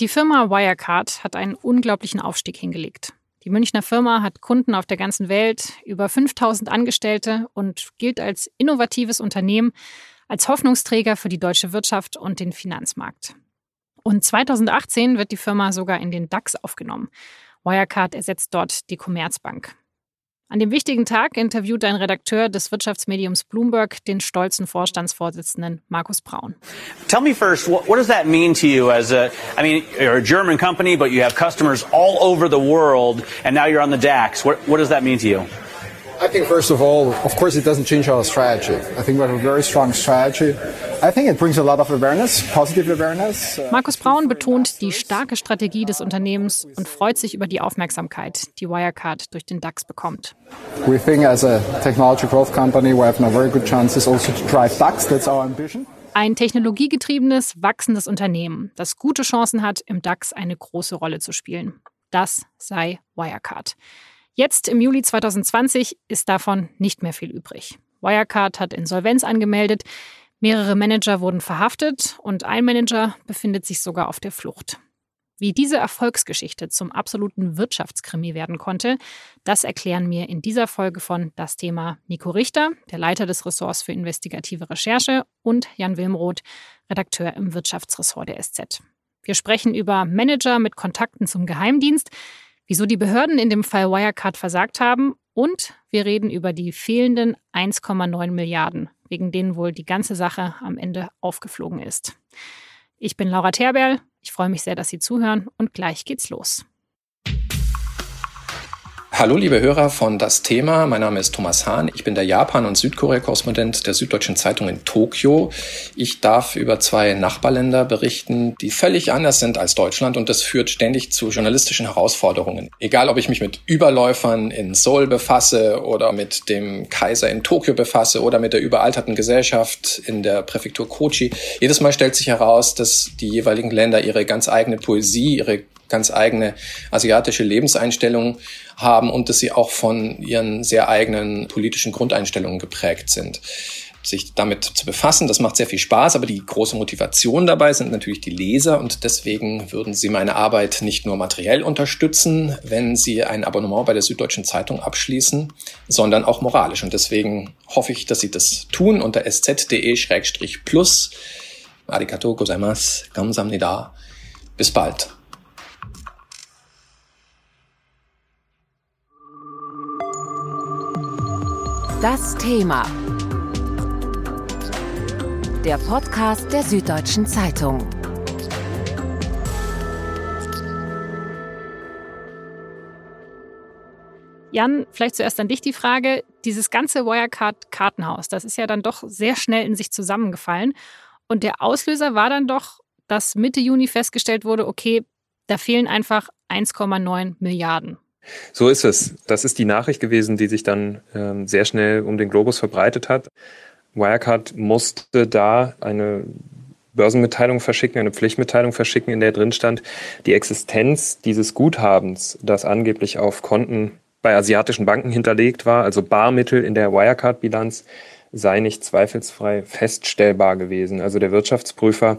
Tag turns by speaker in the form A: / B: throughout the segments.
A: Die Firma Wirecard hat einen unglaublichen Aufstieg hingelegt. Die Münchner Firma hat Kunden auf der ganzen Welt, über 5000 Angestellte und gilt als innovatives Unternehmen, als Hoffnungsträger für die deutsche Wirtschaft und den Finanzmarkt. Und 2018 wird die Firma sogar in den DAX aufgenommen. Wirecard ersetzt dort die Commerzbank. An dem wichtigen Tag interviewt ein Redakteur des Wirtschaftsmediums Bloomberg den stolzen Vorstandsvorsitzenden Markus Braun.
B: Tell me first, what, what does that mean to you as a, I mean, you're a German company, but you have customers all over the world, and now you're on the DAX. What, what does that mean to you?
C: I think first of all, of course, it doesn't change our strategy. I think we have a very strong strategy. I think it brings a lot of awareness, positive awareness.
A: Markus Braun betont die starke Strategie des Unternehmens und freut sich über die Aufmerksamkeit, die Wirecard durch den DAX bekommt.
C: We think as a technology growth company, we have now very good chances also to drive DAX. That's our ambition.
A: Ein technologiegetriebenes, wachsendes Unternehmen, das gute Chancen hat, im DAX eine große Rolle zu spielen. Das sei Wirecard. Jetzt im Juli 2020 ist davon nicht mehr viel übrig. Wirecard hat Insolvenz angemeldet, mehrere Manager wurden verhaftet und ein Manager befindet sich sogar auf der Flucht. Wie diese Erfolgsgeschichte zum absoluten Wirtschaftskrimi werden konnte, das erklären mir in dieser Folge von Das Thema Nico Richter, der Leiter des Ressorts für investigative Recherche, und Jan Wilmroth, Redakteur im Wirtschaftsressort der SZ. Wir sprechen über Manager mit Kontakten zum Geheimdienst, wieso die Behörden in dem Fall Wirecard versagt haben und wir reden über die fehlenden 1,9 Milliarden, wegen denen wohl die ganze Sache am Ende aufgeflogen ist. Ich bin Laura Terberl, ich freue mich sehr, dass Sie zuhören und gleich geht's los.
D: Hallo liebe Hörer von Das Thema, mein Name ist Thomas Hahn, ich bin der Japan- und Südkorea-Korrespondent der Süddeutschen Zeitung in Tokio. Ich darf über zwei Nachbarländer berichten, die völlig anders sind als Deutschland und das führt ständig zu journalistischen Herausforderungen. Egal ob ich mich mit Überläufern in Seoul befasse oder mit dem Kaiser in Tokio befasse oder mit der überalterten Gesellschaft in der Präfektur Kochi, jedes Mal stellt sich heraus, dass die jeweiligen Länder ihre ganz eigene Poesie, ihre ganz eigene asiatische Lebenseinstellungen haben und dass sie auch von ihren sehr eigenen politischen Grundeinstellungen geprägt sind sich damit zu befassen. Das macht sehr viel Spaß, aber die große Motivation dabei sind natürlich die Leser und deswegen würden Sie meine Arbeit nicht nur materiell unterstützen, wenn Sie ein Abonnement bei der Süddeutschen Zeitung abschließen, sondern auch moralisch. Und deswegen hoffe ich, dass Sie das tun unter sz.de-plus. Arigato gozaimasu, kamsamnida. Bis bald.
E: Das Thema. Der Podcast der Süddeutschen Zeitung.
A: Jan, vielleicht zuerst an dich die Frage. Dieses ganze Wirecard-Kartenhaus, das ist ja dann doch sehr schnell in sich zusammengefallen. Und der Auslöser war dann doch, dass Mitte Juni festgestellt wurde, okay, da fehlen einfach 1,9 Milliarden.
F: So ist es. Das ist die Nachricht gewesen, die sich dann ähm, sehr schnell um den Globus verbreitet hat. Wirecard musste da eine Börsenmitteilung verschicken, eine Pflichtmitteilung verschicken, in der drin stand, die Existenz dieses Guthabens, das angeblich auf Konten bei asiatischen Banken hinterlegt war, also Barmittel in der Wirecard-Bilanz, sei nicht zweifelsfrei feststellbar gewesen. Also der Wirtschaftsprüfer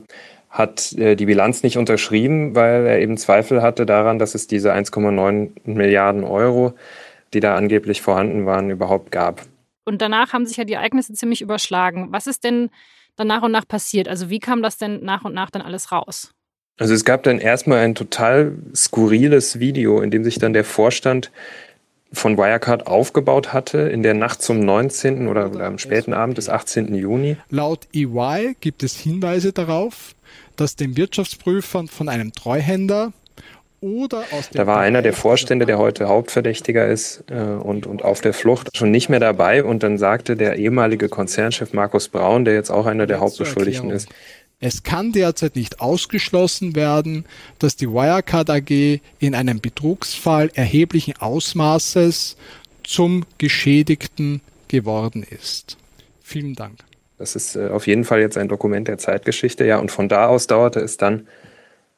F: hat äh, die Bilanz nicht unterschrieben, weil er eben Zweifel hatte daran, dass es diese 1,9 Milliarden Euro, die da angeblich vorhanden waren, überhaupt gab.
A: Und danach haben sich ja die Ereignisse ziemlich überschlagen. Was ist denn dann nach und nach passiert? Also wie kam das denn nach und nach dann alles raus?
F: Also es gab dann erstmal ein total skurriles Video, in dem sich dann der Vorstand von Wirecard aufgebaut hatte in der Nacht zum 19. oder, oder am späten Abend des 18. Juni.
G: Laut EY gibt es Hinweise darauf, dass den Wirtschaftsprüfern von einem Treuhänder oder aus
F: Da war einer der Vorstände, der heute Hauptverdächtiger ist äh, und, und auf der Flucht, schon nicht mehr dabei. Und dann sagte der ehemalige Konzernchef Markus Braun, der jetzt auch einer der Hauptbeschuldigten ist,
G: es kann derzeit nicht ausgeschlossen werden, dass die Wirecard AG in einem Betrugsfall erheblichen Ausmaßes zum Geschädigten geworden ist. Vielen Dank.
F: Das ist äh, auf jeden Fall jetzt ein Dokument der Zeitgeschichte, ja. Und von da aus dauerte es dann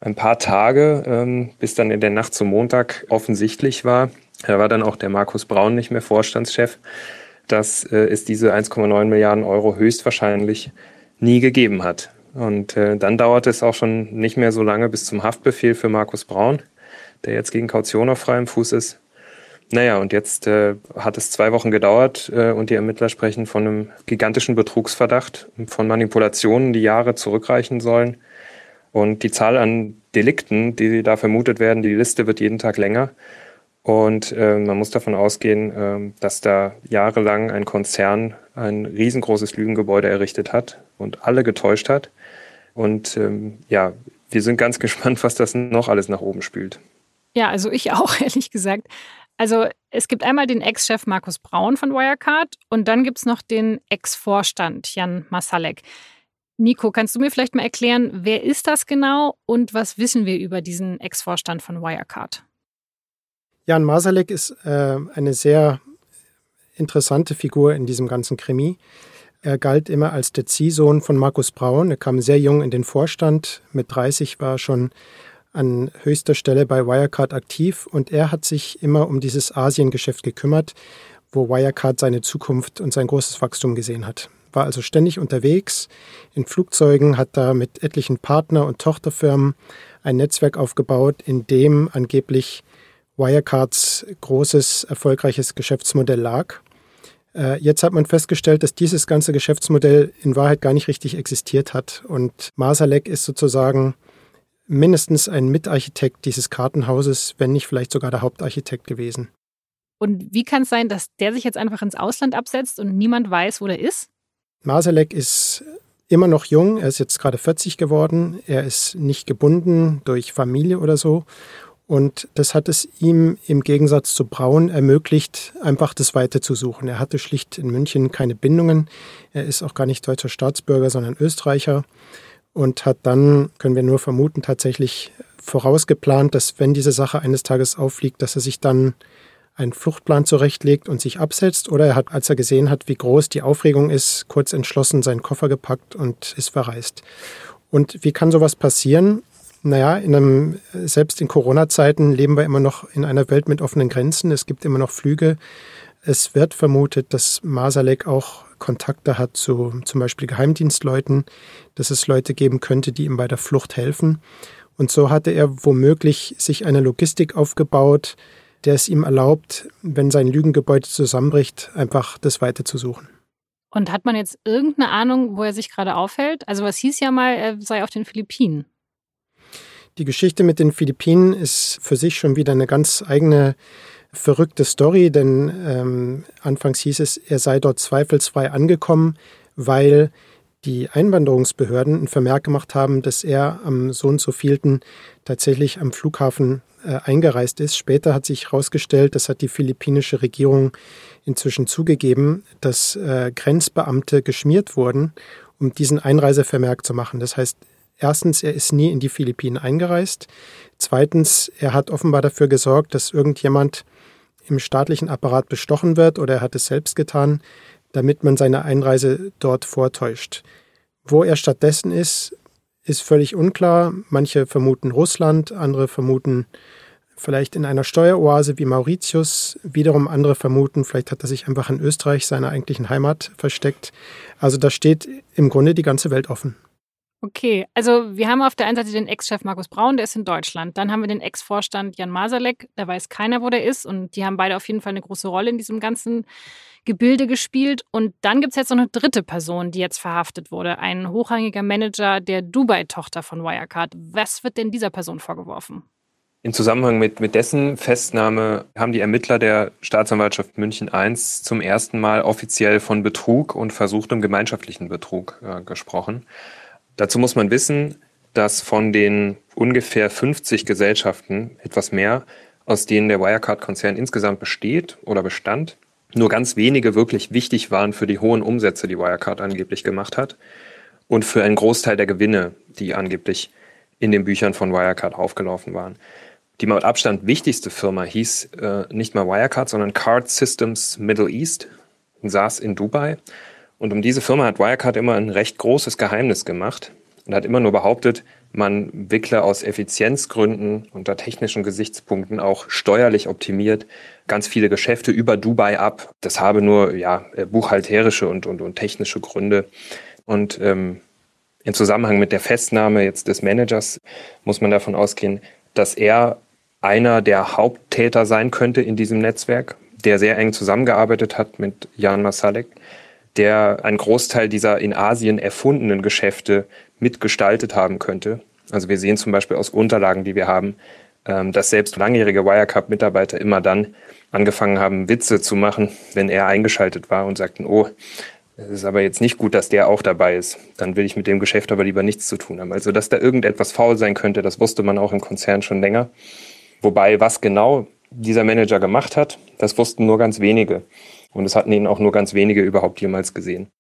F: ein paar Tage, ähm, bis dann in der Nacht zum Montag offensichtlich war, da war dann auch der Markus Braun nicht mehr Vorstandschef, dass äh, es diese 1,9 Milliarden Euro höchstwahrscheinlich nie gegeben hat. Und äh, dann dauerte es auch schon nicht mehr so lange bis zum Haftbefehl für Markus Braun, der jetzt gegen Kaution auf freiem Fuß ist. Naja, und jetzt äh, hat es zwei Wochen gedauert äh, und die Ermittler sprechen von einem gigantischen Betrugsverdacht, von Manipulationen, die Jahre zurückreichen sollen. Und die Zahl an Delikten, die da vermutet werden, die Liste wird jeden Tag länger. Und äh, man muss davon ausgehen, äh, dass da jahrelang ein Konzern ein riesengroßes Lügengebäude errichtet hat und alle getäuscht hat. Und ähm, ja, wir sind ganz gespannt, was das noch alles nach oben spült.
A: Ja, also ich auch, ehrlich gesagt. Also es gibt einmal den Ex-Chef Markus Braun von Wirecard und dann gibt es noch den Ex-Vorstand Jan Masalek. Nico, kannst du mir vielleicht mal erklären, wer ist das genau und was wissen wir über diesen Ex-Vorstand von Wirecard?
H: Jan Masalek ist äh, eine sehr interessante Figur in diesem ganzen Krimi. Er galt immer als der Ziehsohn von Markus Braun. Er kam sehr jung in den Vorstand. Mit 30 war er schon an höchster Stelle bei Wirecard aktiv und er hat sich immer um dieses Asiengeschäft gekümmert, wo Wirecard seine Zukunft und sein großes Wachstum gesehen hat. War also ständig unterwegs in Flugzeugen, hat da mit etlichen Partner- und Tochterfirmen ein Netzwerk aufgebaut, in dem angeblich Wirecards großes, erfolgreiches Geschäftsmodell lag. Äh, jetzt hat man festgestellt, dass dieses ganze Geschäftsmodell in Wahrheit gar nicht richtig existiert hat. Und Masalek ist sozusagen mindestens ein Mitarchitekt dieses Kartenhauses, wenn nicht vielleicht sogar der Hauptarchitekt gewesen.
A: Und wie kann es sein, dass der sich jetzt einfach ins Ausland absetzt und niemand weiß, wo der ist?
H: Masalek ist immer noch jung, er ist jetzt gerade 40 geworden, er ist nicht gebunden durch Familie oder so. Und das hat es ihm im Gegensatz zu Braun ermöglicht, einfach das Weite zu suchen. Er hatte schlicht in München keine Bindungen. Er ist auch gar nicht deutscher Staatsbürger, sondern Österreicher und hat dann, können wir nur vermuten, tatsächlich vorausgeplant, dass wenn diese Sache eines Tages auffliegt, dass er sich dann einen Fluchtplan zurechtlegt und sich absetzt. Oder er hat, als er gesehen hat, wie groß die Aufregung ist, kurz entschlossen seinen Koffer gepackt und ist verreist. Und wie kann sowas passieren? Naja, in einem, selbst in Corona-Zeiten leben wir immer noch in einer Welt mit offenen Grenzen. Es gibt immer noch Flüge. Es wird vermutet, dass Masalek auch Kontakte hat zu zum Beispiel Geheimdienstleuten, dass es Leute geben könnte, die ihm bei der Flucht helfen. Und so hatte er womöglich sich eine Logistik aufgebaut, der es ihm erlaubt, wenn sein Lügengebäude zusammenbricht, einfach das Weite zu suchen.
A: Und hat man jetzt irgendeine Ahnung, wo er sich gerade aufhält? Also was hieß ja mal, er sei auf den Philippinen.
H: Die Geschichte mit den Philippinen ist für sich schon wieder eine ganz eigene verrückte Story, denn ähm, anfangs hieß es, er sei dort zweifelsfrei angekommen, weil die Einwanderungsbehörden einen Vermerk gemacht haben, dass er am so und so vielten tatsächlich am Flughafen äh, eingereist ist. Später hat sich herausgestellt, das hat die philippinische Regierung inzwischen zugegeben, dass äh, Grenzbeamte geschmiert wurden, um diesen Einreisevermerk zu machen. Das heißt, erstens, er ist nie in die Philippinen eingereist. Zweitens, er hat offenbar dafür gesorgt, dass irgendjemand im staatlichen Apparat bestochen wird oder er hat es selbst getan, damit man seine Einreise dort vortäuscht. Wo er stattdessen ist, ist völlig unklar. Manche vermuten Russland, andere vermuten vielleicht in einer Steueroase wie Mauritius. Wiederum andere vermuten, vielleicht hat er sich einfach in Österreich, seiner eigentlichen Heimat, versteckt. Also da steht im Grunde die ganze Welt offen.
A: Okay, also wir haben auf der einen Seite den Ex-Chef Markus Braun, der ist in Deutschland. Dann haben wir den Ex-Vorstand Jan Masalek, da weiß keiner, wo der ist. Und die haben beide auf jeden Fall eine große Rolle in diesem ganzen Gebilde gespielt. Und dann gibt es jetzt noch eine dritte Person, die jetzt verhaftet wurde. Ein hochrangiger Manager der Dubai-Tochter von Wirecard. Was wird denn dieser Person vorgeworfen?
F: In Zusammenhang mit, mit dessen Festnahme haben die Ermittler der Staatsanwaltschaft München I zum ersten Mal offiziell von Betrug und versuchtem gemeinschaftlichen Betrug äh, gesprochen. Dazu muss man wissen, dass von den ungefähr 50 Gesellschaften, etwas mehr, aus denen der Wirecard-Konzern insgesamt besteht oder bestand, nur ganz wenige wirklich wichtig waren für die hohen Umsätze, die Wirecard angeblich gemacht hat und für einen Großteil der Gewinne, die angeblich in den Büchern von Wirecard aufgelaufen waren. Die mit Abstand wichtigste Firma hieß äh, nicht mal Wirecard, sondern Card Systems Middle East und saß in Dubai und um diese Firma hat Wirecard immer ein recht großes Geheimnis gemacht und hat immer nur behauptet, man wickle aus Effizienzgründen unter technischen Gesichtspunkten auch steuerlich optimiert ganz viele Geschäfte über Dubai ab. Das habe nur ja buchhalterische und, und, und technische Gründe. Und ähm, Im Zusammenhang mit der Festnahme jetzt des Managers muss man davon ausgehen, dass er einer der Haupttäter sein könnte in diesem Netzwerk, der sehr eng zusammengearbeitet hat mit Jan Masalek, der einen Großteil dieser in Asien erfundenen Geschäfte mitgestaltet haben könnte. Also wir sehen zum Beispiel aus Unterlagen, die wir haben, ähm, dass selbst langjährige Wirecard-Mitarbeiter immer dann angefangen haben, Witze zu machen, wenn er eingeschaltet war und sagten, oh, es ist aber jetzt nicht gut, dass der auch dabei ist. Dann will ich mit dem Geschäft aber lieber nichts zu tun haben. Also, dass da irgendetwas faul sein könnte, das wusste man auch im Konzern schon länger. Wobei, was genau dieser Manager gemacht hat, das wussten nur ganz wenige. Und es hatten ihn auch nur ganz wenige überhaupt jemals gesehen.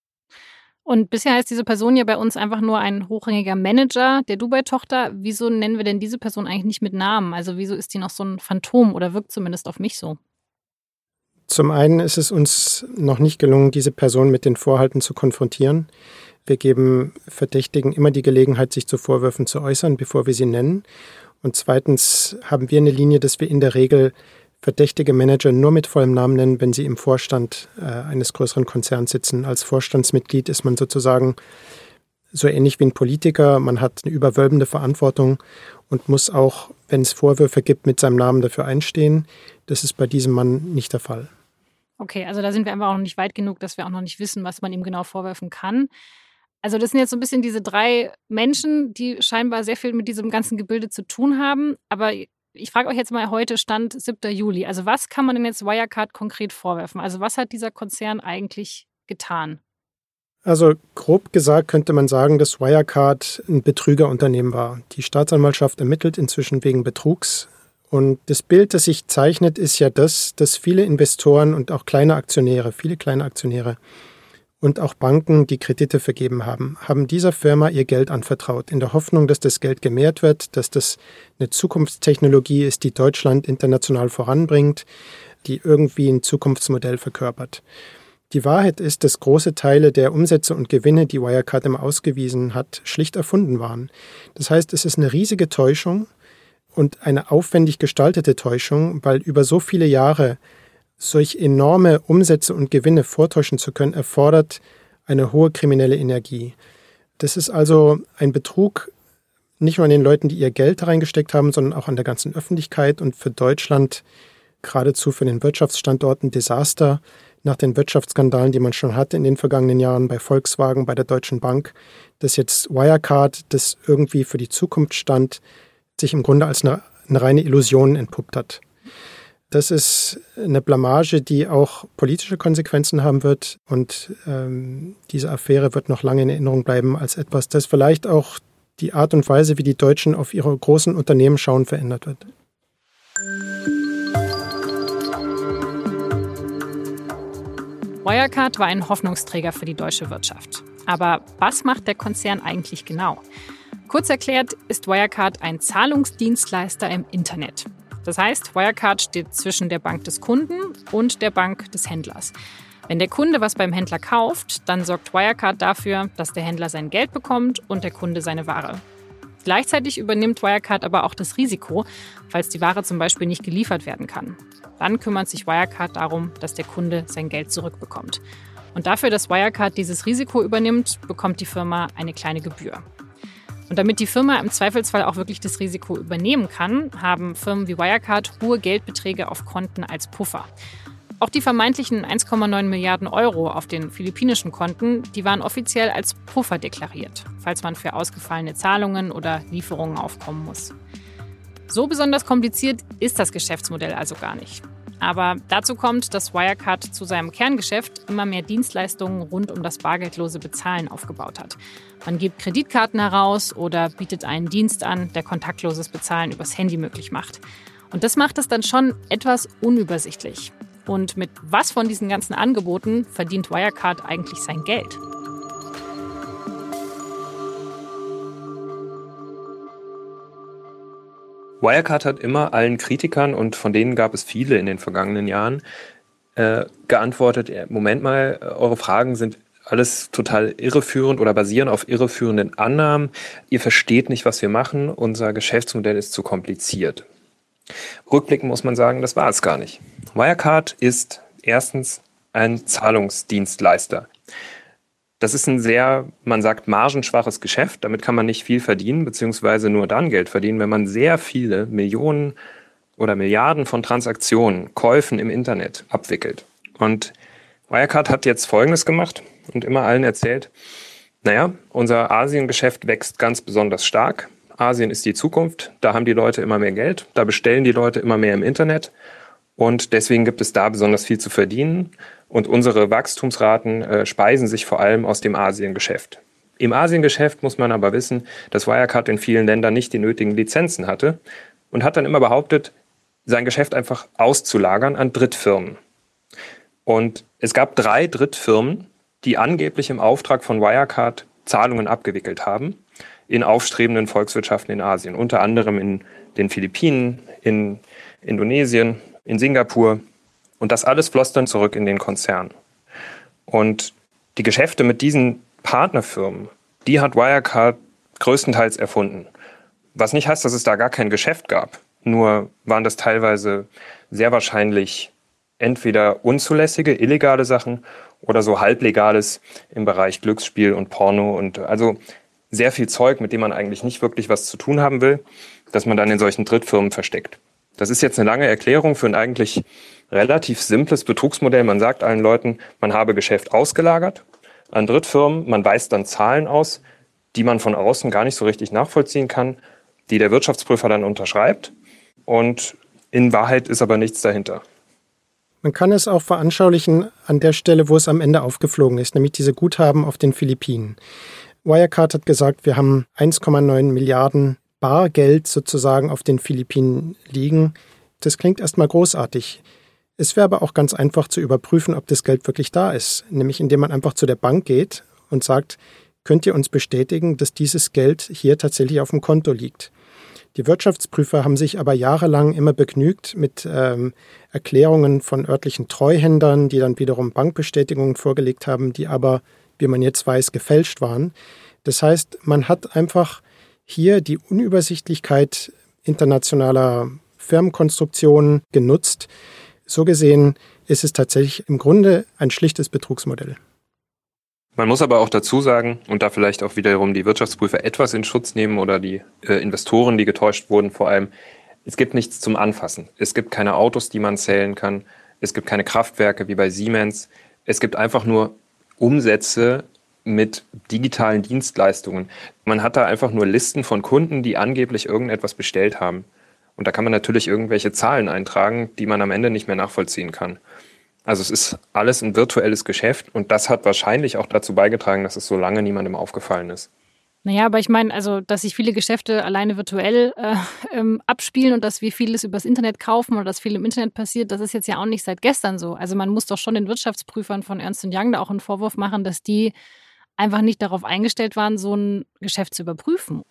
A: Und bisher heißt diese Person ja bei uns einfach nur ein hochrangiger Manager der Dubai-Tochter. Wieso nennen wir denn diese Person eigentlich nicht mit Namen? Also wieso ist die noch so ein Phantom oder wirkt zumindest auf mich so?
H: Zum einen ist es uns noch nicht gelungen, diese Person mit den Vorhalten zu konfrontieren. Wir geben Verdächtigen immer die Gelegenheit, sich zu Vorwürfen zu äußern, bevor wir sie nennen. Und zweitens haben wir eine Linie, dass wir in der Regel verdächtige Manager nur mit vollem Namen nennen, wenn sie im Vorstand äh, eines größeren Konzerns sitzen. Als Vorstandsmitglied ist man sozusagen so ähnlich wie ein Politiker. Man hat eine überwölbende Verantwortung und muss auch, wenn es Vorwürfe gibt, mit seinem Namen dafür einstehen. Das ist bei diesem Mann nicht der Fall.
A: Okay, also da sind wir einfach auch noch nicht weit genug, dass wir auch noch nicht wissen, was man ihm genau vorwerfen kann. Also das sind jetzt so ein bisschen diese drei Menschen, die scheinbar sehr viel mit diesem ganzen Gebilde zu tun haben. Aber ich frage euch jetzt mal heute, Stand 7. Juli. Also was kann man denn jetzt Wirecard konkret vorwerfen? Also was hat dieser Konzern eigentlich getan?
H: Also grob gesagt könnte man sagen, dass Wirecard ein Betrügerunternehmen war. Die Staatsanwaltschaft ermittelt inzwischen wegen Betrugs. Und das Bild, das sich zeichnet, ist ja das, dass viele Investoren und auch kleine Aktionäre, viele kleine Aktionäre und auch Banken, die Kredite vergeben haben, haben dieser Firma ihr Geld anvertraut, in der Hoffnung, dass das Geld gemehrt wird, dass das eine Zukunftstechnologie ist, die Deutschland international voranbringt, die irgendwie ein Zukunftsmodell verkörpert. Die Wahrheit ist, dass große Teile der Umsätze und Gewinne, die Wirecard immer ausgewiesen hat, schlicht erfunden waren. Das heißt, es ist eine riesige Täuschung, und eine aufwendig gestaltete Täuschung, weil über so viele Jahre solch enorme Umsätze und Gewinne vortäuschen zu können, erfordert eine hohe kriminelle Energie. Das ist also ein Betrug nicht nur an den Leuten, die ihr Geld reingesteckt haben, sondern auch an der ganzen Öffentlichkeit und für Deutschland geradezu für den Wirtschaftsstandort ein Desaster nach den Wirtschaftsskandalen, die man schon hatte in den vergangenen Jahren bei Volkswagen, bei der Deutschen Bank, dass jetzt Wirecard, das irgendwie für die Zukunft stand, sich im Grunde als eine, eine reine Illusion entpuppt hat. Das ist eine Blamage, die auch politische Konsequenzen haben wird. Und ähm, diese Affäre wird noch lange in Erinnerung bleiben als etwas, das vielleicht auch die Art und Weise, wie die Deutschen auf ihre großen Unternehmen schauen, verändert wird.
A: Wirecard war ein Hoffnungsträger für die deutsche Wirtschaft. Aber was macht der Konzern eigentlich genau? Kurz erklärt ist Wirecard ein Zahlungsdienstleister im Internet. Das heißt, Wirecard steht zwischen der Bank des Kunden und der Bank des Händlers. Wenn der Kunde was beim Händler kauft, dann sorgt Wirecard dafür, dass der Händler sein Geld bekommt und der Kunde seine Ware. Gleichzeitig übernimmt Wirecard aber auch das Risiko, falls die Ware zum Beispiel nicht geliefert werden kann. Dann kümmert sich Wirecard darum, dass der Kunde sein Geld zurückbekommt. Und dafür, dass Wirecard dieses Risiko übernimmt, bekommt die Firma eine kleine Gebühr. Und damit die Firma im Zweifelsfall auch wirklich das Risiko übernehmen kann, haben Firmen wie Wirecard hohe Geldbeträge auf Konten als Puffer. Auch die vermeintlichen 1,9 Milliarden Euro auf den philippinischen Konten, die waren offiziell als Puffer deklariert, falls man für ausgefallene Zahlungen oder Lieferungen aufkommen muss. So besonders kompliziert ist das Geschäftsmodell also gar nicht. Aber dazu kommt, dass Wirecard zu seinem Kerngeschäft immer mehr Dienstleistungen rund um das bargeldlose Bezahlen aufgebaut hat. Man gibt Kreditkarten heraus oder bietet einen Dienst an, der kontaktloses Bezahlen übers Handy möglich macht. Und das macht es dann schon etwas unübersichtlich. Und mit was von diesen ganzen Angeboten verdient Wirecard eigentlich sein Geld?
F: Wirecard hat immer allen Kritikern, und von denen gab es viele in den vergangenen Jahren, äh, geantwortet, Moment mal, eure Fragen sind alles total irreführend oder basieren auf irreführenden Annahmen. Ihr versteht nicht, was wir machen. Unser Geschäftsmodell ist zu kompliziert. Rückblickend muss man sagen, das war es gar nicht. Wirecard ist erstens ein Zahlungsdienstleister. Das ist ein sehr, man sagt, margenschwaches Geschäft. Damit kann man nicht viel verdienen, beziehungsweise nur dann Geld verdienen, wenn man sehr viele Millionen oder Milliarden von Transaktionen, Käufen im Internet abwickelt. Und Wirecard hat jetzt Folgendes gemacht und immer allen erzählt, naja, unser Asiengeschäft wächst ganz besonders stark. Asien ist die Zukunft, da haben die Leute immer mehr Geld, da bestellen die Leute immer mehr im Internet und deswegen gibt es da besonders viel zu verdienen. Und unsere Wachstumsraten äh, speisen sich vor allem aus dem Asiengeschäft. Im Asiengeschäft muss man aber wissen, dass Wirecard in vielen Ländern nicht die nötigen Lizenzen hatte und hat dann immer behauptet, sein Geschäft einfach auszulagern an Drittfirmen. Und es gab drei Drittfirmen, die angeblich im Auftrag von Wirecard Zahlungen abgewickelt haben in aufstrebenden Volkswirtschaften in Asien, unter anderem in den Philippinen, in Indonesien, in Singapur und das alles floss dann zurück in den Konzern. Und die Geschäfte mit diesen Partnerfirmen, die hat Wirecard größtenteils erfunden. Was nicht heißt, dass es da gar kein Geschäft gab. Nur waren das teilweise sehr wahrscheinlich entweder unzulässige, illegale Sachen oder so halblegales im Bereich Glücksspiel und Porno und also sehr viel Zeug, mit dem man eigentlich nicht wirklich was zu tun haben will, dass man dann in solchen Drittfirmen versteckt. Das ist jetzt eine lange Erklärung für ein eigentlich relativ simples Betrugsmodell. Man sagt allen Leuten, man habe Geschäft ausgelagert an Drittfirmen, man weist dann Zahlen aus, die man von außen gar nicht so richtig nachvollziehen kann, die der Wirtschaftsprüfer dann unterschreibt und in Wahrheit ist aber nichts dahinter.
H: Man kann es auch veranschaulichen an der Stelle, wo es am Ende aufgeflogen ist, nämlich diese Guthaben auf den Philippinen. Wirecard hat gesagt, wir haben 1,9 Milliarden Bargeld sozusagen auf den Philippinen liegen. Das klingt erstmal großartig. Es wäre aber auch ganz einfach zu überprüfen, ob das Geld wirklich da ist, nämlich indem man einfach zu der Bank geht und sagt, könnt ihr uns bestätigen, dass dieses Geld hier tatsächlich auf dem Konto liegt. Die Wirtschaftsprüfer haben sich aber jahrelang immer begnügt mit ähm, Erklärungen von örtlichen Treuhändern, die dann wiederum Bankbestätigungen vorgelegt haben, die aber, wie man jetzt weiß, gefälscht waren. Das heißt, man hat einfach hier die Unübersichtlichkeit internationaler Firmenkonstruktionen genutzt. So gesehen ist es tatsächlich im Grunde ein schlichtes Betrugsmodell.
F: Man muss aber auch dazu sagen, und da vielleicht auch wiederum die Wirtschaftsprüfer etwas in Schutz nehmen oder die äh, Investoren, die getäuscht wurden, vor allem, es gibt nichts zum Anfassen. Es gibt keine Autos, die man zählen kann. Es gibt keine Kraftwerke wie bei Siemens. Es gibt einfach nur Umsätze mit digitalen Dienstleistungen. Man hat da einfach nur Listen von Kunden, die angeblich irgendetwas bestellt haben. Und da kann man natürlich irgendwelche Zahlen eintragen, die man am Ende nicht mehr nachvollziehen kann. Also es ist alles ein virtuelles Geschäft und das hat wahrscheinlich auch dazu beigetragen, dass es so lange niemandem aufgefallen ist.
A: Naja, aber ich meine, also, dass sich viele Geschäfte alleine virtuell äh, ähm, abspielen und dass wir vieles übers Internet kaufen oder dass viel im Internet passiert, das ist jetzt ja auch nicht seit gestern so. Also man muss doch schon den Wirtschaftsprüfern von Ernst Young da auch einen Vorwurf machen, dass die einfach nicht darauf eingestellt waren, so ein Geschäft zu überprüfen.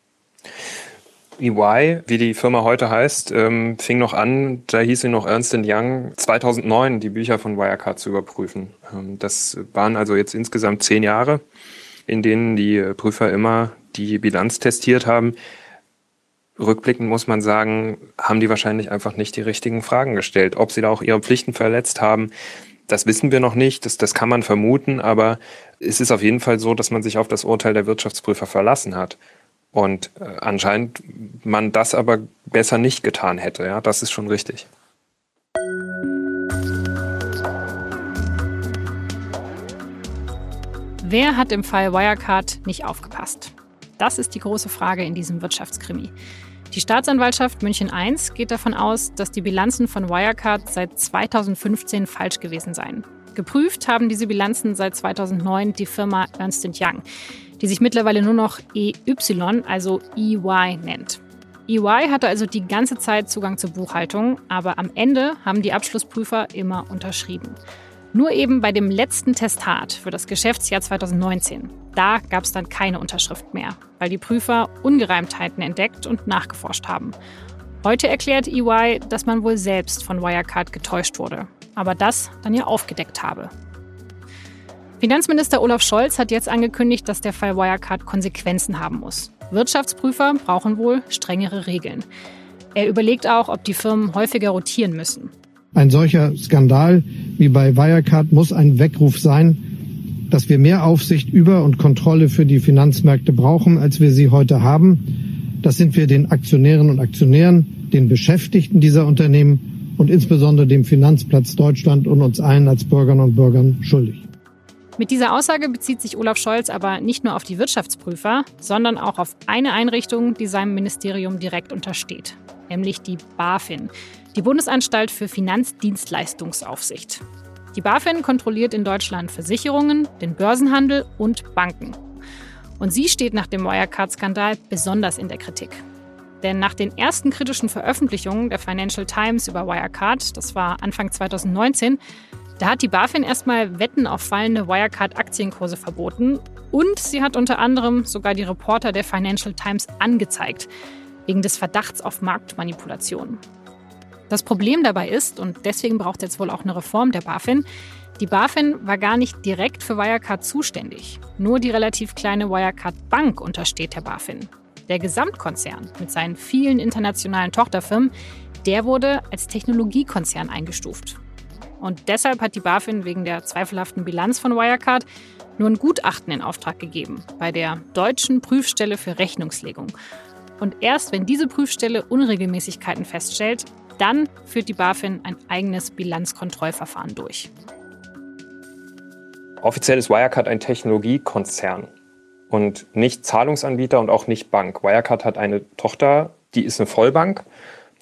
F: EY, wie die Firma heute heißt, ähm, fing noch an, da hieß sie noch Ernst Young, 2009 die Bücher von Wirecard zu überprüfen. Ähm, das waren also jetzt insgesamt zehn Jahre, in denen die Prüfer immer die Bilanz testiert haben. Rückblickend muss man sagen, haben die wahrscheinlich einfach nicht die richtigen Fragen gestellt. Ob sie da auch ihre Pflichten verletzt haben, das wissen wir noch nicht, das, das kann man vermuten, aber es ist auf jeden Fall so, dass man sich auf das Urteil der Wirtschaftsprüfer verlassen hat. Und äh, anscheinend man das aber besser nicht getan hätte. Ja, das ist schon richtig.
A: Wer hat im Fall Wirecard nicht aufgepasst? Das ist die große Frage in diesem Wirtschaftskrimi. Die Staatsanwaltschaft München I geht davon aus, dass die Bilanzen von Wirecard seit 2015 falsch gewesen seien. Geprüft haben diese Bilanzen seit 2009 die Firma Ernst Young, die sich mittlerweile nur noch EY, also EY nennt. EY hatte also die ganze Zeit Zugang zur Buchhaltung, aber am Ende haben die Abschlussprüfer immer unterschrieben. Nur eben bei dem letzten Testat für das Geschäftsjahr 2019. Da gab es dann keine Unterschrift mehr, weil die Prüfer Ungereimtheiten entdeckt und nachgeforscht haben. Heute erklärt EY, dass man wohl selbst von Wirecard getäuscht wurde, aber das dann ja aufgedeckt habe. Finanzminister Olaf Scholz hat jetzt angekündigt, dass der Fall Wirecard Konsequenzen haben muss. Wirtschaftsprüfer brauchen wohl strengere Regeln. Er überlegt auch, ob die Firmen häufiger rotieren müssen.
I: Ein solcher Skandal wie bei Wirecard muss ein Weckruf sein, dass wir mehr Aufsicht über und Kontrolle für die Finanzmärkte brauchen, als wir sie heute haben. Das sind wir den Aktionären und Aktionären, den Beschäftigten dieser Unternehmen und insbesondere dem Finanzplatz Deutschland und uns allen als Bürgerinnen und Bürgern schuldig.
A: Mit dieser Aussage bezieht sich Olaf Scholz aber nicht nur auf die Wirtschaftsprüfer, sondern auch auf eine Einrichtung, die seinem Ministerium direkt untersteht, nämlich die BaFin, die Bundesanstalt für Finanzdienstleistungsaufsicht. Die BaFin kontrolliert in Deutschland Versicherungen, den Börsenhandel und Banken. Und sie steht nach dem Wirecard-Skandal besonders in der Kritik. Denn nach den ersten kritischen Veröffentlichungen der Financial Times über Wirecard, das war Anfang 2019, da hat die BaFin erstmal Wetten auf fallende Wirecard-Aktienkurse verboten und sie hat unter anderem sogar die Reporter der Financial Times angezeigt, wegen des Verdachts auf Marktmanipulation. Das Problem dabei ist, und deswegen braucht es jetzt wohl auch eine Reform der BaFin, die BaFin war gar nicht direkt für Wirecard zuständig. Nur die relativ kleine Wirecard Bank untersteht der BaFin. Der Gesamtkonzern mit seinen vielen internationalen Tochterfirmen, der wurde als Technologiekonzern eingestuft. Und deshalb hat die BaFin wegen der zweifelhaften Bilanz von Wirecard nur ein Gutachten in Auftrag gegeben bei der deutschen Prüfstelle für Rechnungslegung. Und erst wenn diese Prüfstelle Unregelmäßigkeiten feststellt, dann führt die BaFin ein eigenes Bilanzkontrollverfahren durch.
F: Offiziell ist Wirecard ein Technologiekonzern und nicht Zahlungsanbieter und auch nicht Bank. Wirecard hat eine Tochter, die ist eine Vollbank,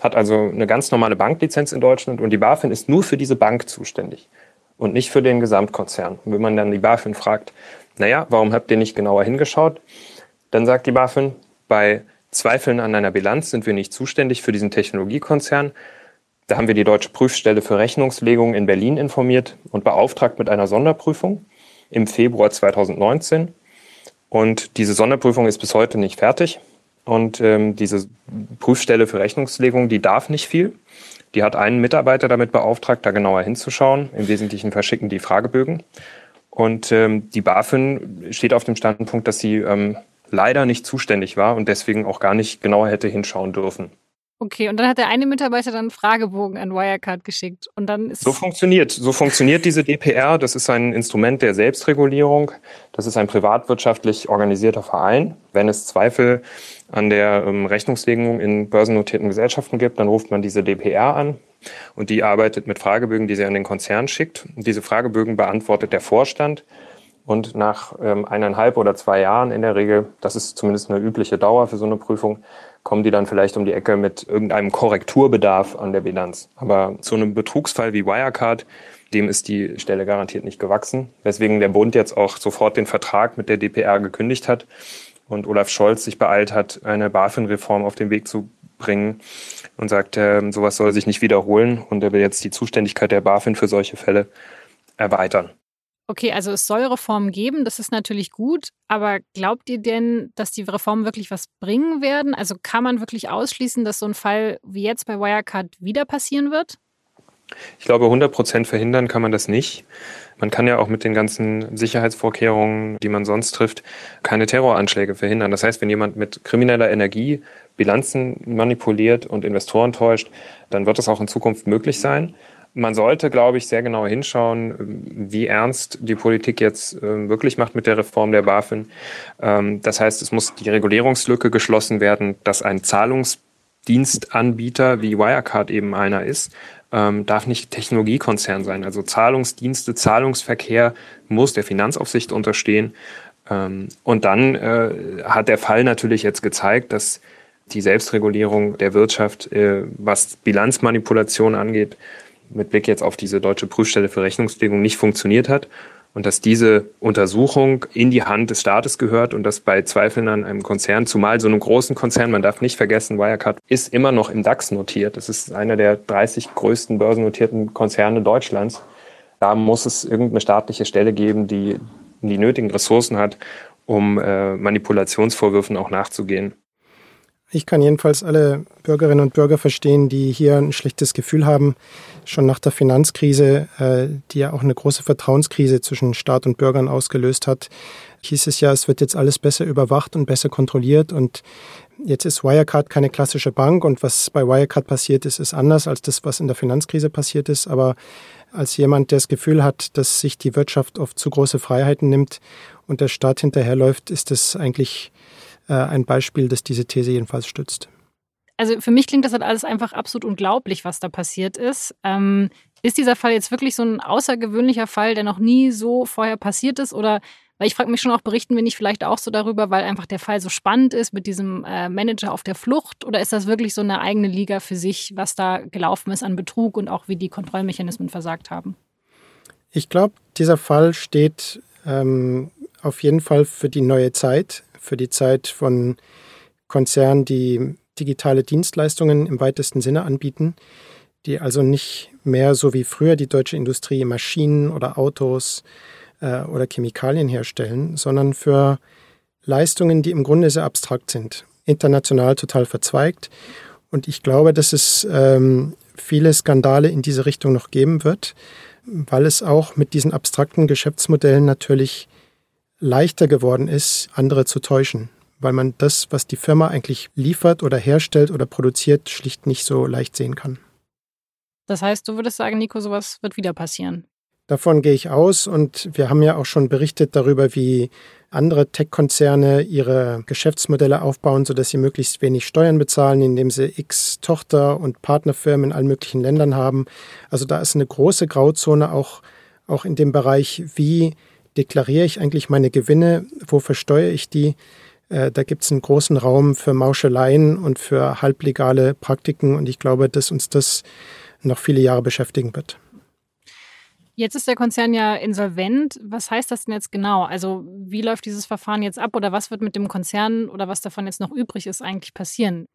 F: hat also eine ganz normale Banklizenz in Deutschland und die BaFin ist nur für diese Bank zuständig und nicht für den Gesamtkonzern. Und wenn man dann die BaFin fragt, naja, warum habt ihr nicht genauer hingeschaut? Dann sagt die BaFin, bei Zweifeln an einer Bilanz sind wir nicht zuständig für diesen Technologiekonzern. Da haben wir die Deutsche Prüfstelle für Rechnungslegung in Berlin informiert und beauftragt mit einer Sonderprüfung im Februar 2019. Und diese Sonderprüfung ist bis heute nicht fertig. Und ähm, diese Prüfstelle für Rechnungslegung, die darf nicht viel. Die hat einen Mitarbeiter damit beauftragt, da genauer hinzuschauen. Im Wesentlichen verschicken die Fragebögen. Und ähm, die BaFin steht auf dem Standpunkt, dass sie ähm, leider nicht zuständig war und deswegen auch gar nicht genauer hätte hinschauen dürfen.
A: Okay, und dann hat der eine Mitarbeiter dann einen Fragebogen an Wirecard geschickt und dann ist
F: so funktioniert so funktioniert diese DPR. Das ist ein Instrument der Selbstregulierung. Das ist ein privatwirtschaftlich organisierter Verein. Wenn es Zweifel an der ähm, Rechnungslegung in börsennotierten Gesellschaften gibt, dann ruft man diese DPR an und die arbeitet mit Fragebögen, die sie an den Konzern schickt. Und diese Fragebögen beantwortet der Vorstand und nach ähm, eineinhalb oder zwei Jahren in der Regel, das ist zumindest eine übliche Dauer für so eine Prüfung, kommen die dann vielleicht um die Ecke mit irgendeinem Korrekturbedarf an der Bilanz. Aber zu einem Betrugsfall wie Wirecard, dem ist die Stelle garantiert nicht gewachsen, weswegen der Bund jetzt auch sofort den Vertrag mit der DPR gekündigt hat und Olaf Scholz sich beeilt hat, eine BaFin-Reform auf den Weg zu bringen und sagt, äh, sowas soll sich nicht wiederholen und er will jetzt die Zuständigkeit der BaFin für solche Fälle erweitern.
A: Okay, also es soll Reformen geben, das ist natürlich gut, aber glaubt ihr denn, dass die Reformen wirklich was bringen werden? Also kann man wirklich ausschließen, dass so ein Fall wie jetzt bei Wirecard wieder passieren wird?
F: Ich glaube, 100 Prozent verhindern kann man das nicht. Man kann ja auch mit den ganzen Sicherheitsvorkehrungen, die man sonst trifft, keine Terroranschläge verhindern. Das heißt, wenn jemand mit krimineller Energie Bilanzen manipuliert und Investoren täuscht, dann wird es auch in Zukunft möglich sein man sollte, glaube ich, sehr genau hinschauen, wie ernst die Politik jetzt äh, wirklich macht mit der Reform der BaFin. Ähm, das heißt, es muss die Regulierungslücke geschlossen werden, dass ein Zahlungsdienstanbieter wie Wirecard eben einer ist, ähm, darf nicht Technologiekonzern sein. Also Zahlungsdienste, Zahlungsverkehr muss der Finanzaufsicht unterstehen. Ähm, und dann äh, hat der Fall natürlich jetzt gezeigt, dass die Selbstregulierung der Wirtschaft, äh, was Bilanzmanipulation angeht, mit Blick jetzt auf diese deutsche Prüfstelle für Rechnungslegung nicht funktioniert hat und dass diese Untersuchung in die Hand des Staates gehört und dass bei Zweifeln an einem Konzern, zumal so einem großen Konzern, man darf nicht vergessen, Wirecard ist immer noch im DAX notiert. Das ist einer der 30 größten börsennotierten Konzerne Deutschlands. Da muss es irgendeine staatliche Stelle geben, die die nötigen Ressourcen hat, um äh, Manipulationsvorwürfen auch nachzugehen.
H: Ich kann jedenfalls alle Bürgerinnen und Bürger verstehen, die hier ein schlechtes Gefühl haben, schon nach der Finanzkrise, äh, die ja auch eine große Vertrauenskrise zwischen Staat und Bürgern ausgelöst hat, hieß es ja, es wird jetzt alles besser überwacht und besser kontrolliert und Jetzt ist Wirecard keine klassische Bank und was bei Wirecard passiert ist, ist anders als das, was in der Finanzkrise passiert ist. Aber als jemand, der das Gefühl hat, dass sich die Wirtschaft oft zu große Freiheiten nimmt und der Staat hinterherläuft, ist das eigentlich ein Beispiel, das diese These jedenfalls stützt.
A: Also für mich klingt das halt alles einfach absolut unglaublich, was da passiert ist. Ähm, ist dieser Fall jetzt wirklich so ein außergewöhnlicher Fall, der noch nie so vorher passiert ist? Oder weil ich frage mich schon auch, berichten wir nicht vielleicht auch so darüber, weil einfach der Fall so spannend ist mit diesem äh, Manager auf der Flucht? Oder ist das wirklich so eine eigene Liga für sich, was da gelaufen ist an Betrug und auch wie die Kontrollmechanismen versagt haben?
H: Ich glaube, dieser Fall steht ähm, auf jeden Fall für die neue Zeit, für die Zeit von Konzernen, die digitale Dienstleistungen im weitesten Sinne anbieten, die also nicht mehr so wie früher die deutsche Industrie Maschinen oder Autos äh, oder Chemikalien herstellen, sondern für Leistungen, die im Grunde sehr abstrakt sind, international total verzweigt. Und ich glaube, dass es ähm, viele Skandale in diese Richtung noch geben wird, weil es auch mit diesen abstrakten Geschäftsmodellen natürlich leichter geworden ist, andere zu täuschen, weil man das, was die Firma eigentlich liefert oder herstellt oder produziert, schlicht nicht so leicht sehen kann.
A: Das heißt, du würdest sagen, Nico, sowas wird wieder passieren.
H: Davon gehe ich aus und wir haben ja auch schon berichtet darüber, wie andere Tech-Konzerne ihre Geschäftsmodelle aufbauen, sodass sie möglichst wenig Steuern bezahlen, indem sie x Tochter- und Partnerfirmen in allen möglichen Ländern haben. Also da ist eine große Grauzone auch, auch in dem Bereich, wie deklariere ich eigentlich meine Gewinne, wo versteuere ich die. Äh, da gibt es einen großen Raum für Mauscheleien und für halblegale Praktiken und ich glaube, dass uns das noch viele Jahre beschäftigen wird.
A: Jetzt ist der Konzern ja insolvent. Was heißt das denn jetzt genau? Also wie läuft dieses Verfahren jetzt ab oder was wird mit dem Konzern oder was davon jetzt noch übrig ist eigentlich passieren?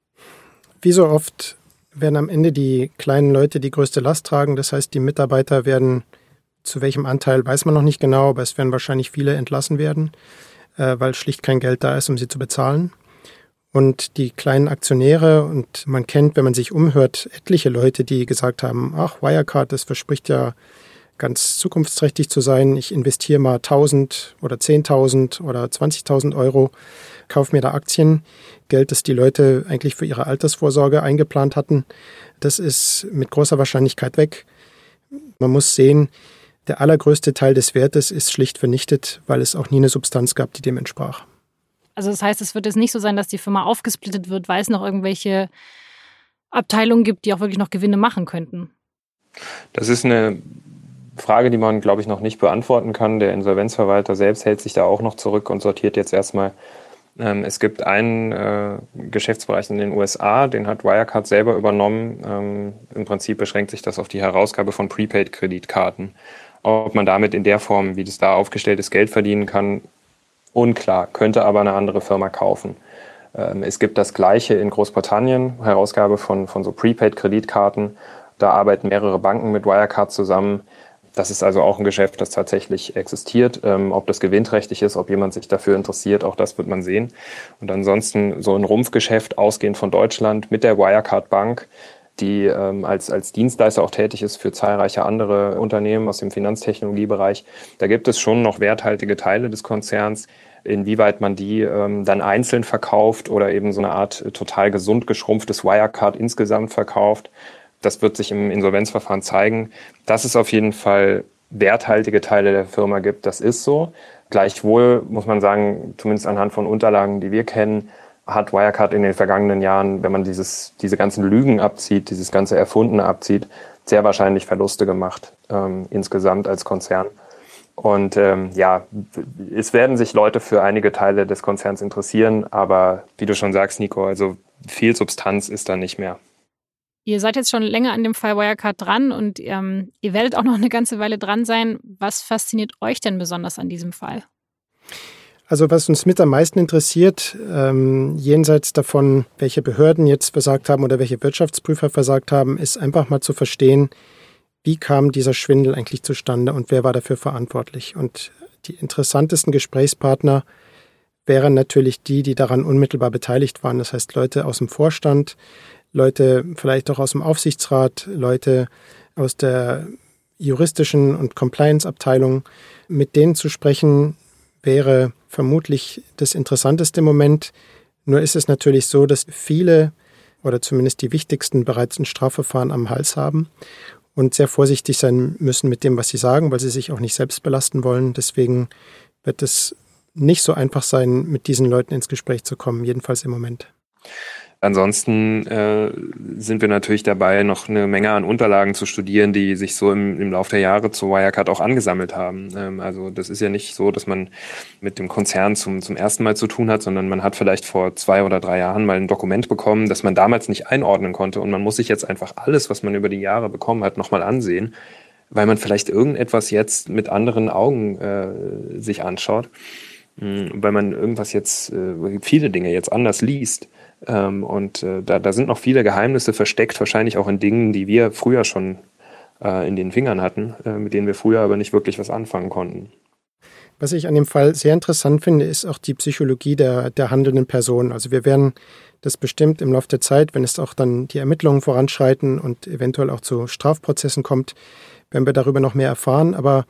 H: Wie so oft werden am Ende die kleinen Leute die größte Last tragen. Das heißt, die Mitarbeiter werden, zu welchem Anteil weiß man noch nicht genau, aber es werden wahrscheinlich viele entlassen werden, äh, weil schlicht kein Geld da ist, um sie zu bezahlen. Und die kleinen Aktionäre, und man kennt, wenn man sich umhört, etliche Leute, die gesagt haben, ach, Wirecard, das verspricht ja ganz zukunftsträchtig zu sein. Ich investiere mal 1000 oder 10.000 oder 20.000 Euro, kaufe mir da Aktien. Geld, das die Leute eigentlich für ihre Altersvorsorge eingeplant hatten. Das ist mit großer Wahrscheinlichkeit weg. Man muss sehen, der allergrößte Teil des Wertes ist schlicht vernichtet, weil es auch nie eine Substanz gab, die dem entsprach.
A: Also das heißt, es wird jetzt nicht so sein, dass die Firma aufgesplittet wird, weil es noch irgendwelche Abteilungen gibt, die auch wirklich noch Gewinne machen könnten.
F: Das ist eine Frage, die man, glaube ich, noch nicht beantworten kann. Der Insolvenzverwalter selbst hält sich da auch noch zurück und sortiert jetzt erstmal. Ähm, es gibt einen äh, Geschäftsbereich in den USA, den hat Wirecard selber übernommen. Ähm, Im Prinzip beschränkt sich das auf die Herausgabe von Prepaid-Kreditkarten. Ob man damit in der Form, wie das da aufgestellt ist, Geld verdienen kann, unklar, könnte aber eine andere Firma kaufen. Ähm, es gibt das Gleiche in Großbritannien, Herausgabe von, von so Prepaid-Kreditkarten. Da arbeiten mehrere Banken mit Wirecard zusammen. Das ist also auch ein Geschäft, das tatsächlich existiert. Ähm, ob das gewinnträchtig ist, ob jemand sich dafür interessiert, auch das wird man sehen. Und ansonsten so ein Rumpfgeschäft ausgehend von Deutschland mit der Wirecard Bank, die ähm, als, als Dienstleister auch tätig ist für zahlreiche andere Unternehmen aus dem Finanztechnologiebereich. Da gibt es schon noch werthaltige Teile des Konzerns. Inwieweit man die ähm, dann einzeln verkauft oder eben so eine Art total gesund geschrumpftes Wirecard insgesamt verkauft, das wird sich im Insolvenzverfahren zeigen. Dass es auf jeden Fall werthaltige Teile der Firma gibt, das ist so. Gleichwohl muss man sagen, zumindest anhand von Unterlagen, die wir kennen, hat Wirecard in den vergangenen Jahren, wenn man dieses, diese ganzen Lügen abzieht, dieses ganze Erfundene abzieht, sehr wahrscheinlich Verluste gemacht ähm, insgesamt als Konzern. Und ähm, ja, es werden sich Leute für einige Teile des Konzerns interessieren, aber wie du schon sagst, Nico, also viel Substanz ist da nicht mehr.
A: Ihr seid jetzt schon länger an dem Fall Wirecard dran und ähm, ihr werdet auch noch eine ganze Weile dran sein. Was fasziniert euch denn besonders an diesem Fall?
H: Also was uns mit am meisten interessiert, ähm, jenseits davon, welche Behörden jetzt versagt haben oder welche Wirtschaftsprüfer versagt haben, ist einfach mal zu verstehen, wie kam dieser Schwindel eigentlich zustande und wer war dafür verantwortlich. Und die interessantesten Gesprächspartner wären natürlich die, die daran unmittelbar beteiligt waren. Das heißt Leute aus dem Vorstand, Leute vielleicht auch aus dem Aufsichtsrat, Leute aus der juristischen und Compliance-Abteilung. Mit denen zu sprechen wäre vermutlich das interessanteste Moment, Nur ist es natürlich so, dass viele oder zumindest die wichtigsten bereits ein Strafverfahren am Hals haben und sehr vorsichtig sein müssen mit dem, was sie sagen, weil sie sich auch nicht selbst belasten wollen. Deswegen wird es nicht so einfach sein, mit diesen Leuten ins Gespräch zu kommen, jedenfalls im Moment.
F: Ansonsten äh, sind wir natürlich dabei, noch eine Menge an Unterlagen zu studieren, die sich so im, im Laufe der Jahre zu Wirecard auch angesammelt haben. Ähm, also das ist ja nicht so, dass man mit dem Konzern zum, zum ersten Mal zu tun hat, sondern man hat vielleicht vor zwei oder drei Jahren mal ein Dokument bekommen, das man damals nicht einordnen konnte. Und man muss sich jetzt einfach alles, was man über die Jahre bekommen hat, nochmal ansehen, weil man vielleicht irgendetwas jetzt mit anderen Augen äh, sich anschaut, mh, weil man irgendwas jetzt, äh, viele Dinge jetzt anders liest. Ähm, und äh, da, da sind noch viele Geheimnisse versteckt, wahrscheinlich auch in Dingen, die wir früher schon äh, in den Fingern hatten, äh, mit denen wir früher aber nicht wirklich was anfangen konnten.
H: Was ich an dem Fall sehr interessant finde, ist auch die Psychologie der, der handelnden Person. Also wir werden das bestimmt im Laufe der Zeit, wenn es auch dann die Ermittlungen voranschreiten und eventuell auch zu Strafprozessen kommt, werden wir darüber noch mehr erfahren. Aber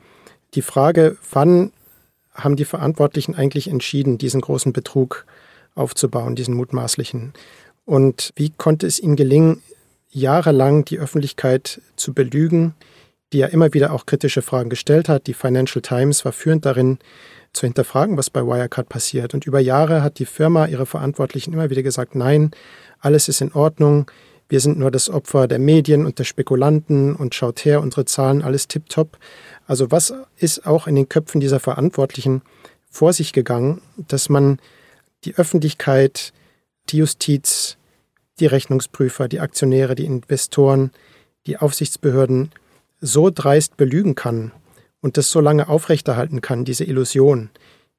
H: die Frage, wann haben die Verantwortlichen eigentlich entschieden, diesen großen Betrug aufzubauen, diesen mutmaßlichen. Und wie konnte es ihnen gelingen, jahrelang die Öffentlichkeit zu belügen, die ja immer wieder auch kritische Fragen gestellt hat. Die Financial Times war führend darin, zu hinterfragen, was bei Wirecard passiert. Und über Jahre hat die Firma, ihre Verantwortlichen immer wieder gesagt, nein, alles ist in Ordnung, wir sind nur das Opfer der Medien und der Spekulanten und schaut her, unsere Zahlen, alles tipptopp. Also was ist auch in den Köpfen dieser Verantwortlichen vor sich gegangen, dass man die Öffentlichkeit, die Justiz, die Rechnungsprüfer, die Aktionäre, die Investoren, die Aufsichtsbehörden so dreist belügen kann und das so lange aufrechterhalten kann, diese Illusion,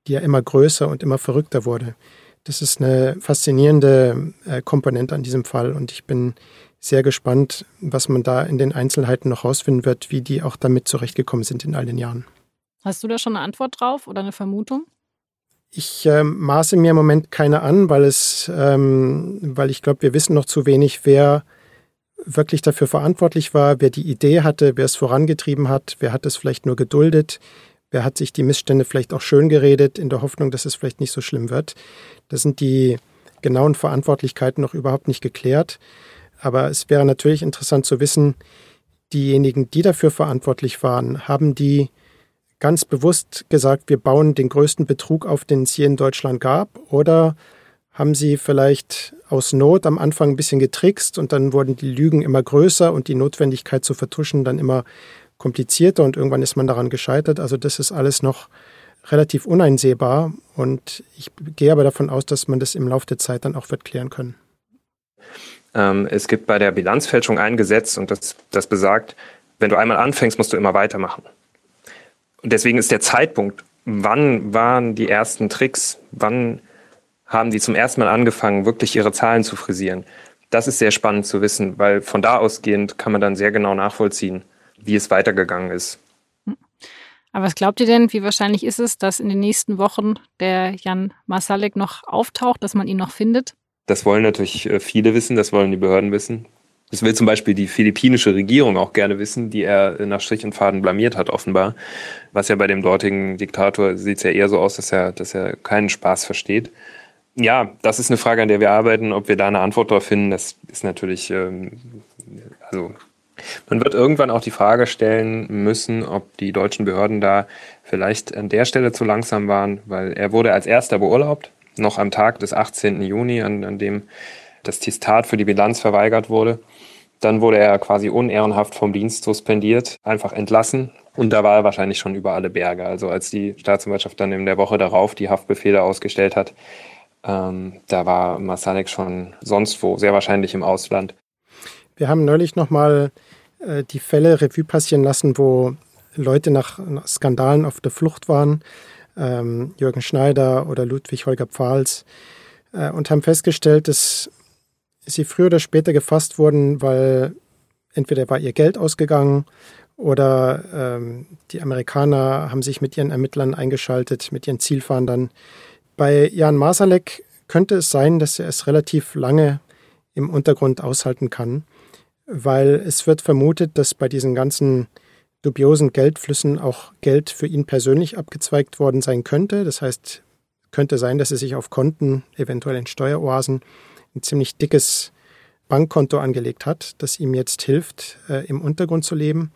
H: die ja immer größer und immer verrückter wurde. Das ist eine faszinierende äh, Komponente an diesem Fall und ich bin sehr gespannt, was man da in den Einzelheiten noch rausfinden wird, wie die auch damit zurechtgekommen sind in all den Jahren.
A: Hast du da schon eine Antwort drauf oder eine Vermutung?
H: Ich äh, maße mir im Moment keine an, weil es, ähm, weil ich glaube, wir wissen noch zu wenig, wer wirklich dafür verantwortlich war, wer die Idee hatte, wer es vorangetrieben hat, wer hat es vielleicht nur geduldet, wer hat sich die Missstände vielleicht auch schön geredet, in der Hoffnung, dass es vielleicht nicht so schlimm wird. Das sind die genauen Verantwortlichkeiten noch überhaupt nicht geklärt. Aber es wäre natürlich interessant zu wissen, diejenigen, die dafür verantwortlich waren, haben die ganz bewusst gesagt, wir bauen den größten Betrug auf, den es hier in Deutschland gab? Oder haben Sie vielleicht aus Not am Anfang ein bisschen getrickst und dann wurden die Lügen immer größer und die Notwendigkeit zu vertuschen dann immer komplizierter und irgendwann ist man daran gescheitert? Also das ist alles noch relativ uneinsehbar und ich gehe aber davon aus, dass man das im Laufe der Zeit dann auch wird klären können.
F: Ähm, es gibt bei der Bilanzfälschung ein Gesetz und das, das besagt, wenn du einmal anfängst, musst du immer weitermachen. Und deswegen ist der Zeitpunkt, wann waren die ersten Tricks, wann haben die zum ersten Mal angefangen, wirklich ihre Zahlen zu frisieren. Das ist sehr spannend zu wissen, weil von da ausgehend kann man dann sehr genau nachvollziehen, wie es weitergegangen ist.
A: Aber was glaubt ihr denn, wie wahrscheinlich ist es, dass in den nächsten Wochen der Jan Masalek noch auftaucht, dass man ihn noch findet?
F: Das wollen natürlich äh, viele wissen, das wollen die Behörden wissen. Das will zum Beispiel die philippinische Regierung auch gerne wissen, die er nach Strich und Faden blamiert hat, offenbar. Was ja bei dem dortigen Diktator sieht es ja eher so aus, dass er, dass er keinen Spaß versteht. Ja, das ist eine Frage, an der wir arbeiten. Ob wir da eine Antwort darauf finden, das ist natürlich, ähm, also man wird irgendwann auch die Frage stellen müssen, ob die deutschen Behörden da vielleicht an der Stelle zu langsam waren, weil er wurde als erster beurlaubt, noch am Tag des 18. Juni, an, an dem das Testat für die Bilanz verweigert wurde. Dann wurde er quasi unehrenhaft vom Dienst suspendiert, einfach entlassen. Und da war er wahrscheinlich schon über alle Berge. Also als die Staatsanwaltschaft dann in der Woche darauf die Haftbefehle ausgestellt hat, ähm, da war Masalek schon sonst wo, sehr wahrscheinlich im Ausland.
H: Wir haben neulich nochmal äh, die Fälle Revue passieren lassen, wo Leute nach, Skandalen auf der Flucht waren. Ähm, Jürgen Schneider oder Ludwig Holger Pfahls. Äh, und haben festgestellt, dass sie früher oder später gefasst wurden, weil entweder war ihr Geld ausgegangen oder ähm, die Amerikaner haben sich mit ihren Ermittlern eingeschaltet, mit ihren Zielfahndern. Bei Jan Masalek könnte es sein, dass er es relativ lange im Untergrund aushalten kann, weil es wird vermutet, dass bei diesen ganzen dubiosen Geldflüssen auch Geld für ihn persönlich abgezweigt worden sein könnte. Das heißt, könnte sein, dass er sich auf Konten, eventuell in Steueroasen, ein ziemlich dickes Bankkonto angelegt hat, das ihm jetzt hilft, äh, im Untergrund zu leben.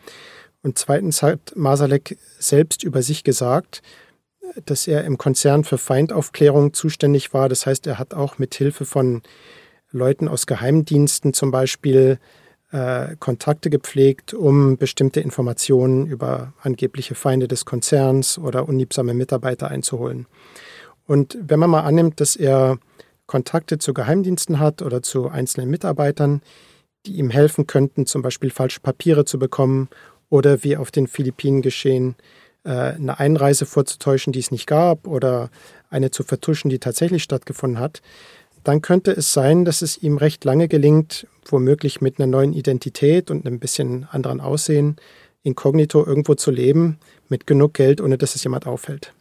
H: Und zweitens hat Masalek selbst über sich gesagt, dass er im Konzern für Feindaufklärung zuständig war. Das heißt, er hat auch mit Hilfe von Leuten aus Geheimdiensten zum Beispiel äh, Kontakte gepflegt, um bestimmte Informationen über angebliche Feinde des Konzerns oder unliebsame Mitarbeiter einzuholen. Und wenn man mal annimmt, dass er Kontakte zu Geheimdiensten hat oder zu einzelnen Mitarbeitern, die ihm helfen könnten, zum Beispiel falsche Papiere zu bekommen oder wie auf den Philippinen geschehen, äh, eine Einreise vorzutäuschen, die es nicht gab oder eine zu vertuschen, die tatsächlich stattgefunden hat, dann könnte es sein, dass es ihm recht lange gelingt, womöglich mit einer neuen Identität und einem bisschen anderen Aussehen, inkognito irgendwo zu leben, mit genug Geld, ohne dass es jemand auffällt.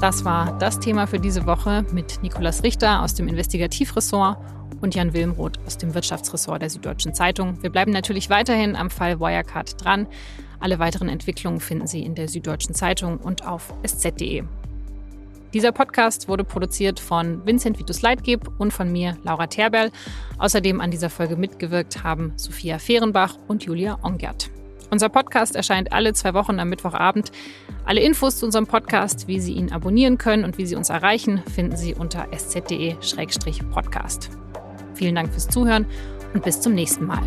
A: Das war das Thema für diese Woche mit Nikolaus Richter aus dem Investigativressort und Jan Wilmroth aus dem Wirtschaftsressort der Süddeutschen Zeitung. Wir bleiben natürlich weiterhin am Fall Wirecard dran. Alle weiteren Entwicklungen finden Sie in der Süddeutschen Zeitung und auf sz.de. Dieser Podcast wurde produziert von Vincent Vitus Leitgeb und von mir, Laura Terberl. Außerdem an dieser Folge mitgewirkt haben Sophia Fehrenbach und Julia Ongert. Unser Podcast erscheint alle zwei Wochen am Mittwochabend. Alle Infos zu unserem Podcast, wie Sie ihn abonnieren können und wie Sie uns erreichen, finden Sie unter sz.de-podcast. Vielen Dank fürs Zuhören und bis zum nächsten Mal.